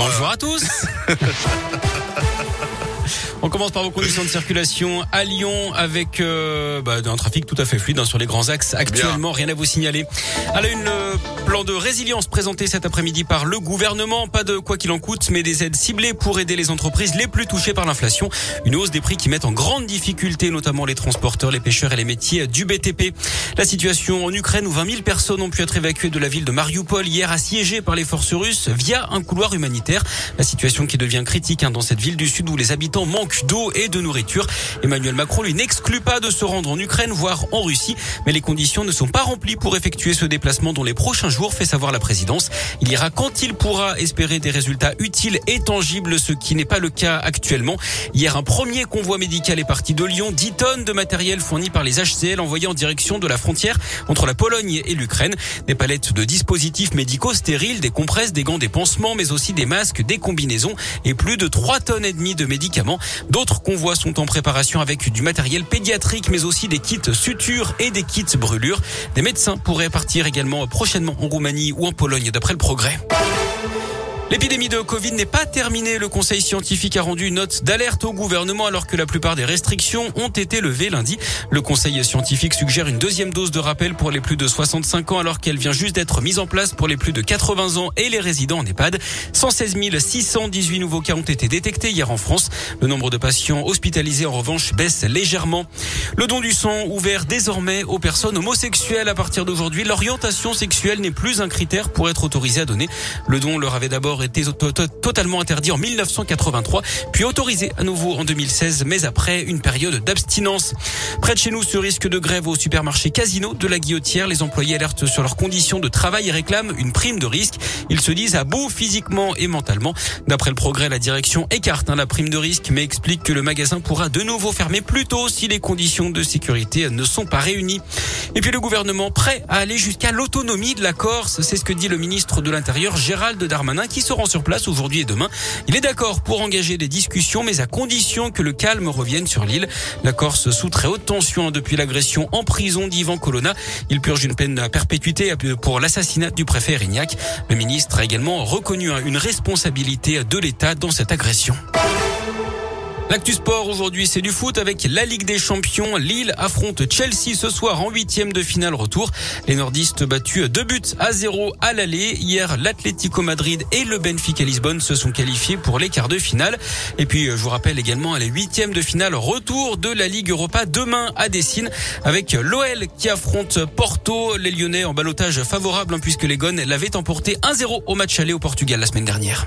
Bonjour à tous On commence par vos conditions de circulation à Lyon avec euh, bah, un trafic tout à fait fluide hein, sur les grands axes. Actuellement, rien à vous signaler. À la une, le plan de résilience présenté cet après-midi par le gouvernement. Pas de quoi qu'il en coûte, mais des aides ciblées pour aider les entreprises les plus touchées par l'inflation. Une hausse des prix qui met en grande difficulté notamment les transporteurs, les pêcheurs et les métiers du BTP. La situation en Ukraine où 20 000 personnes ont pu être évacuées de la ville de Mariupol hier assiégée par les forces russes via un couloir humanitaire. La situation qui devient critique hein, dans cette ville du sud où les habitants manquent d'eau et de nourriture. Emmanuel Macron lui n'exclut pas de se rendre en Ukraine, voire en Russie, mais les conditions ne sont pas remplies pour effectuer ce déplacement dans les prochains jours, fait savoir la présidence. Il ira quand il pourra espérer des résultats utiles et tangibles, ce qui n'est pas le cas actuellement. Hier, un premier convoi médical est parti de Lyon, 10 tonnes de matériel fourni par les HCL envoyés en direction de la frontière entre la Pologne et l'Ukraine. Des palettes de dispositifs médicaux stériles, des compresses, des gants, des pansements, mais aussi des masques, des combinaisons et plus de 3 tonnes et demie de médicaments. D'autres convois sont en préparation avec du matériel pédiatrique, mais aussi des kits sutures et des kits brûlures. Des médecins pourraient partir également prochainement en Roumanie ou en Pologne, d'après le progrès. L'épidémie de Covid n'est pas terminée. Le Conseil scientifique a rendu une note d'alerte au gouvernement alors que la plupart des restrictions ont été levées lundi. Le Conseil scientifique suggère une deuxième dose de rappel pour les plus de 65 ans alors qu'elle vient juste d'être mise en place pour les plus de 80 ans et les résidents en EHPAD. 116 618 nouveaux cas ont été détectés hier en France. Le nombre de patients hospitalisés en revanche baisse légèrement. Le don du sang ouvert désormais aux personnes homosexuelles à partir d'aujourd'hui. L'orientation sexuelle n'est plus un critère pour être autorisé à donner. Le don leur avait d'abord été totalement interdit en 1983, puis autorisé à nouveau en 2016, mais après une période d'abstinence. Près de chez nous, ce risque de grève au supermarché Casino de la Guillotière, les employés alertent sur leurs conditions de travail et réclament une prime de risque. Ils se disent à bout physiquement et mentalement. D'après le progrès, la direction écarte hein, la prime de risque, mais explique que le magasin pourra de nouveau fermer plus tôt si les conditions de sécurité ne sont pas réunies. Et puis le gouvernement prêt à aller jusqu'à l'autonomie de la Corse, c'est ce que dit le ministre de l'Intérieur Gérald Darmanin qui se rend sur place aujourd'hui et demain. Il est d'accord pour engager des discussions, mais à condition que le calme revienne sur l'île. La Corse sous très haute tension depuis l'agression en prison d'Ivan Colonna. Il purge une peine à perpétuité pour l'assassinat du préfet Rignac. Le ministre a également reconnu une responsabilité de l'État dans cette agression. L'actu sport aujourd'hui, c'est du foot avec la Ligue des Champions. Lille affronte Chelsea ce soir en huitième de finale retour. Les nordistes battus deux buts à zéro à l'aller. Hier, l'Atlético Madrid et le Benfica Lisbonne se sont qualifiés pour les quarts de finale. Et puis, je vous rappelle également les huitièmes de finale retour de la Ligue Europa demain à Dessine avec l'OL qui affronte Porto. Les Lyonnais en balotage favorable hein, puisque les Gones l'avaient emporté 1-0 au match aller au Portugal la semaine dernière.